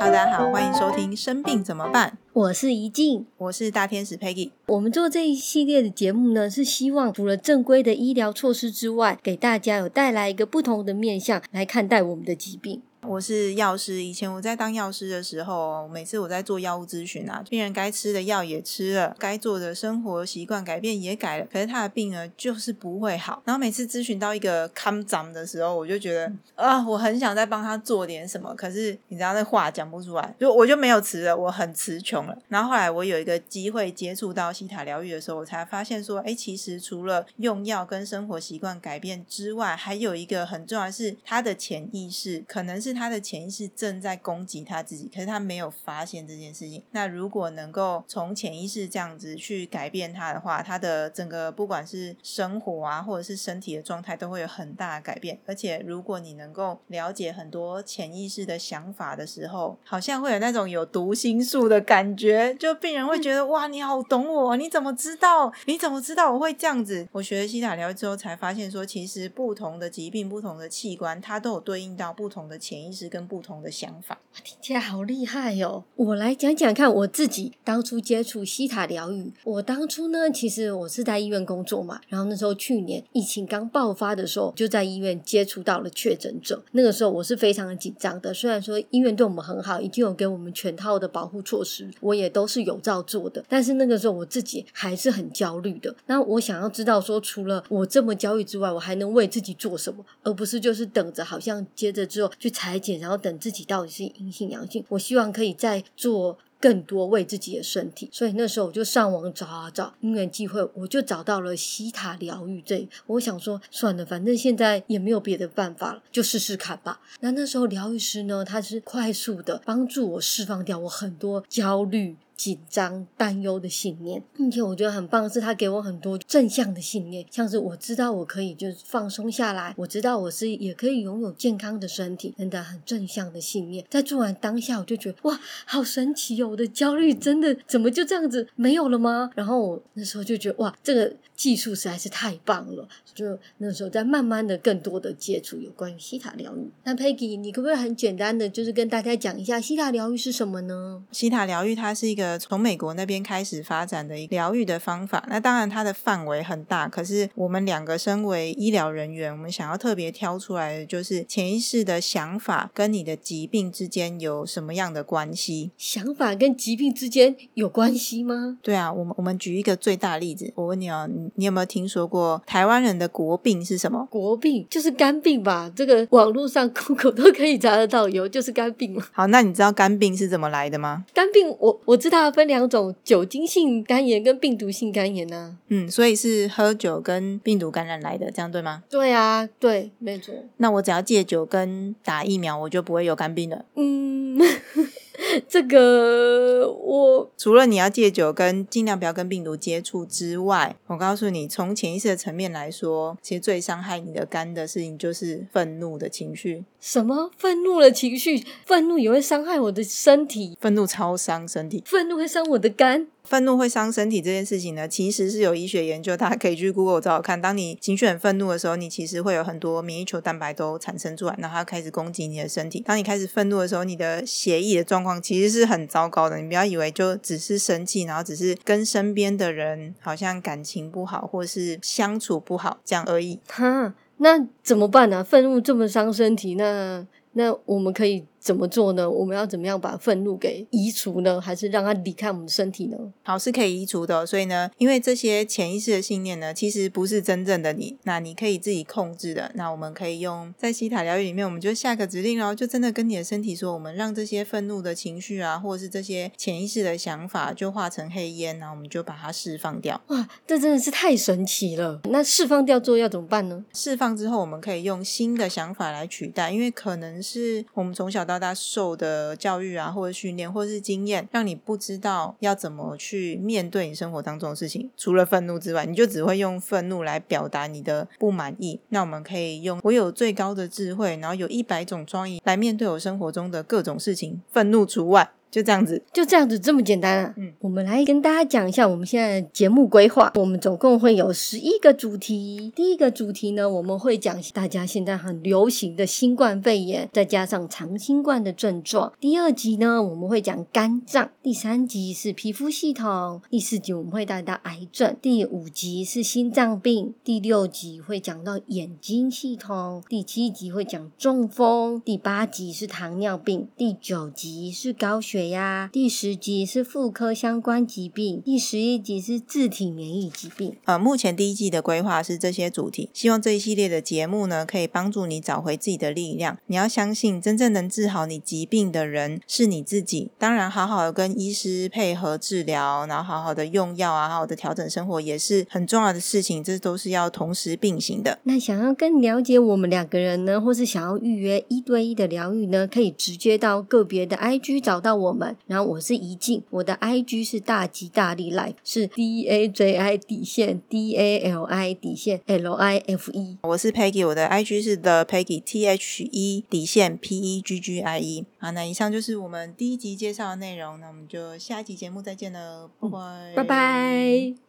Hello，大家好，欢迎收听《生病怎么办》，我是怡静，我是大天使 Peggy。我们做这一系列的节目呢，是希望除了正规的医疗措施之外，给大家有带来一个不同的面向来看待我们的疾病。我是药师，以前我在当药师的时候，每次我在做药物咨询啊，病人该吃的药也吃了，该做的生活习惯改变也改了，可是他的病呢就是不会好。然后每次咨询到一个康长的时候，我就觉得啊，我很想再帮他做点什么，可是你知道那话讲不出来，就我就没有词了，我很词穷了。然后后来我有一个机会接触到西塔疗愈的时候，我才发现说，哎，其实除了用药跟生活习惯改变之外，还有一个很重要的是他的潜意识，可能是他的潜意识正在攻击他自己，可是他没有发现这件事情。那如果能够从潜意识这样子去改变他的话，他的整个不管是生活啊，或者是身体的状态，都会有很大的改变。而且如果你能够了解很多潜意识的想法的时候，好像会有那种有读心术的感觉，就病人会觉得哇，你好懂我，你怎么知道？你怎么知道我会这样子？我学了西塔疗愈之后，才发现说，其实不同的疾病、不同的器官，它都有对应到不同的潜潜意识跟不同的想法。听起来好厉害哦！我来讲讲看，我自己当初接触西塔疗愈，我当初呢，其实我是在医院工作嘛，然后那时候去年疫情刚爆发的时候，就在医院接触到了确诊者。那个时候我是非常的紧张的，虽然说医院对我们很好，已经有给我们全套的保护措施，我也都是有照做的，但是那个时候我自己还是很焦虑的。那我想要知道说，除了我这么焦虑之外，我还能为自己做什么，而不是就是等着好像接着之后去裁剪，然后等自己到底是阴性阳性。我希望可以再做。更多为自己的身体，所以那时候我就上网找啊找，因缘机会我就找到了西塔疗愈这。我想说，算了，反正现在也没有别的办法了，就试试看吧。那那时候疗愈师呢，他是快速的帮助我释放掉我很多焦虑。紧张、担忧的信念，并且我觉得很棒的是，他给我很多正向的信念，像是我知道我可以就是放松下来，我知道我是也可以拥有健康的身体，真的很正向的信念。在做完当下，我就觉得哇，好神奇哦！我的焦虑真的怎么就这样子没有了吗？然后我那时候就觉得哇，这个技术实在是太棒了。就那时候在慢慢的更多的接触有关于西塔疗愈。那 Peggy，你可不可以很简单的就是跟大家讲一下西塔疗愈是什么呢？西塔疗愈它是一个。从美国那边开始发展的一个疗愈的方法，那当然它的范围很大。可是我们两个身为医疗人员，我们想要特别挑出来的，就是潜意识的想法跟你的疾病之间有什么样的关系？想法跟疾病之间有关系吗？对啊，我们我们举一个最大例子，我问你哦，你你有没有听说过台湾人的国病是什么？国病就是肝病吧？这个网络上 Google 都可以查得到，有就是肝病嘛。好，那你知道肝病是怎么来的吗？肝病我我知道。分两种：酒精性肝炎跟病毒性肝炎呢？嗯，所以是喝酒跟病毒感染来的，这样对吗？对啊，对，没错。那我只要戒酒跟打疫苗，我就不会有肝病了。嗯。这个我除了你要戒酒跟尽量不要跟病毒接触之外，我告诉你，从潜意识的层面来说，其实最伤害你的肝的事情就是愤怒的情绪。什么愤怒的情绪？愤怒也会伤害我的身体？愤怒超伤身体？愤怒会伤我的肝？愤怒会伤身体这件事情呢，其实是有医学研究，大家可以去 Google 找找看。当你情绪很愤怒的时候，你其实会有很多免疫球蛋白都产生出来，然后它开始攻击你的身体。当你开始愤怒的时候，你的血液的状况其实是很糟糕的。你不要以为就只是生气，然后只是跟身边的人好像感情不好，或是相处不好这样而已。哈，那怎么办呢？愤怒这么伤身体，那那我们可以。怎么做呢？我们要怎么样把愤怒给移除呢？还是让它离开我们的身体呢？好，是可以移除的。所以呢，因为这些潜意识的信念呢，其实不是真正的你，那你可以自己控制的。那我们可以用在西塔疗愈里面，我们就下个指令，然后就真的跟你的身体说，我们让这些愤怒的情绪啊，或者是这些潜意识的想法，就化成黑烟，然后我们就把它释放掉。哇，这真的是太神奇了！那释放掉之后要怎么办呢？释放之后，我们可以用新的想法来取代，因为可能是我们从小到他受的教育啊，或者训练，或者是经验，让你不知道要怎么去面对你生活当中的事情。除了愤怒之外，你就只会用愤怒来表达你的不满意。那我们可以用我有最高的智慧，然后有一百种创意来面对我生活中的各种事情，愤怒除外。就这样子。就这样子这么简单啊！嗯，我们来跟大家讲一下我们现在的节目规划。我们总共会有十一个主题。第一个主题呢，我们会讲大家现在很流行的新冠肺炎，再加上长新冠的症状。第二集呢，我们会讲肝脏。第三集是皮肤系统。第四集我们会带到癌症。第五集是心脏病。第六集会讲到眼睛系统。第七集会讲中风。第八集是糖尿病。第九集是高血压。第十集是妇科相关疾病。第十一集是自体免疫疾病。呃，目前第一季的规划是这些主题，希望这一系列的节目呢，可以帮助你找回自己的力量。你要相信，真正能治好你疾病的人是你自己。当然，好好的跟医师配合治疗，然后好好的用药啊，好好的调整生活，也是很重要的事情。这都是要同时并行的。那想要更了解我们两个人呢，或是想要预约一对一的疗愈呢，可以直接到个别的 IG 找到我们。然后我是怡静，我的 IG 是大吉大利 life，是 D A J I 底线 D A L I 底线 L I F E。我是 Peggy，我的 IG 是 The Peggy T H E 底线 P E G G I E。好，那以上就是我们第一集介绍的内容，那我们就下一集节目再见了，拜拜，拜拜。